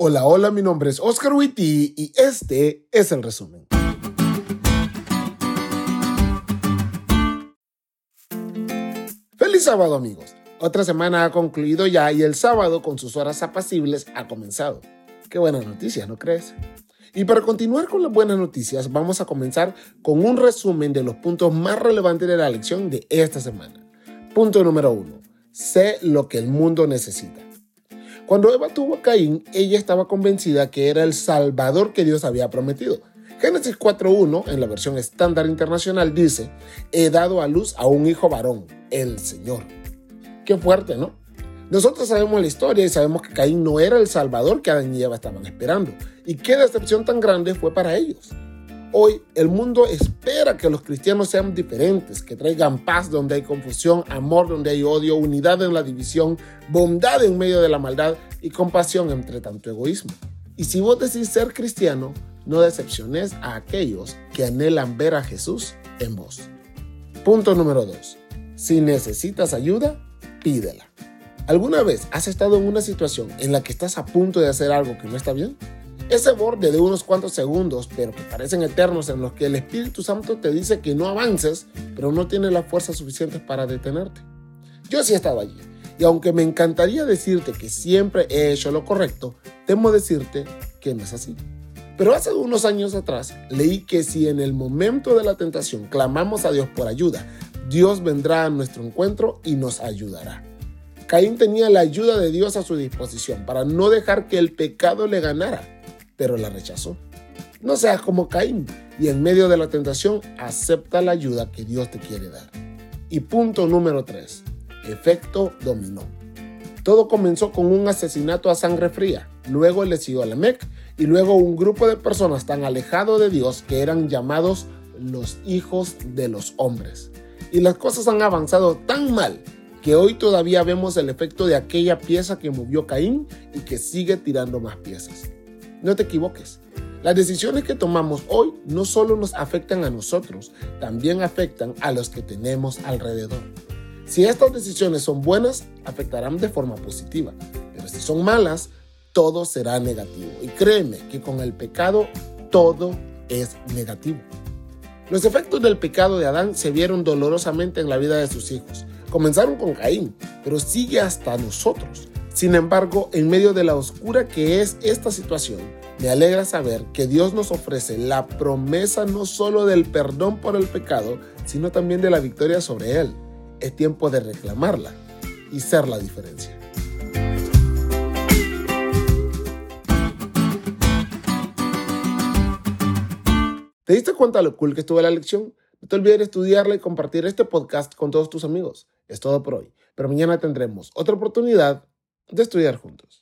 Hola, hola, mi nombre es Oscar Witty y este es el resumen. Feliz sábado amigos. Otra semana ha concluido ya y el sábado con sus horas apacibles ha comenzado. Qué buena noticia, ¿no crees? Y para continuar con las buenas noticias, vamos a comenzar con un resumen de los puntos más relevantes de la lección de esta semana. Punto número uno. Sé lo que el mundo necesita. Cuando Eva tuvo a Caín, ella estaba convencida que era el Salvador que Dios había prometido. Génesis 4.1, en la versión estándar internacional, dice, he dado a luz a un hijo varón, el Señor. Qué fuerte, ¿no? Nosotros sabemos la historia y sabemos que Caín no era el Salvador que Adán y Eva estaban esperando. Y qué decepción tan grande fue para ellos. Hoy el mundo espera que los cristianos sean diferentes, que traigan paz donde hay confusión, amor donde hay odio, unidad en la división, bondad en medio de la maldad y compasión entre tanto egoísmo. Y si vos decís ser cristiano, no decepciones a aquellos que anhelan ver a Jesús en vos. Punto número 2. Si necesitas ayuda, pídela. ¿Alguna vez has estado en una situación en la que estás a punto de hacer algo que no está bien? Ese borde de unos cuantos segundos, pero que parecen eternos, en los que el Espíritu Santo te dice que no avances, pero no tiene la fuerza suficiente para detenerte. Yo sí he estado allí, y aunque me encantaría decirte que siempre he hecho lo correcto, temo decirte que no es así. Pero hace unos años atrás leí que si en el momento de la tentación clamamos a Dios por ayuda, Dios vendrá a nuestro encuentro y nos ayudará. Caín tenía la ayuda de Dios a su disposición para no dejar que el pecado le ganara pero la rechazó. No seas como Caín y en medio de la tentación acepta la ayuda que Dios te quiere dar. Y punto número 3. Efecto dominó. Todo comenzó con un asesinato a sangre fría, luego le siguió Lamec y luego un grupo de personas tan alejado de Dios que eran llamados los hijos de los hombres. Y las cosas han avanzado tan mal que hoy todavía vemos el efecto de aquella pieza que movió Caín y que sigue tirando más piezas. No te equivoques. Las decisiones que tomamos hoy no solo nos afectan a nosotros, también afectan a los que tenemos alrededor. Si estas decisiones son buenas, afectarán de forma positiva, pero si son malas, todo será negativo. Y créeme que con el pecado todo es negativo. Los efectos del pecado de Adán se vieron dolorosamente en la vida de sus hijos. Comenzaron con Caín, pero sigue hasta nosotros. Sin embargo, en medio de la oscura que es esta situación, me alegra saber que Dios nos ofrece la promesa no solo del perdón por el pecado, sino también de la victoria sobre él. Es tiempo de reclamarla y ser la diferencia. ¿Te diste cuenta lo cool que estuvo la lección? No te olvides de estudiarla y compartir este podcast con todos tus amigos. Es todo por hoy, pero mañana tendremos otra oportunidad de estudiar juntos.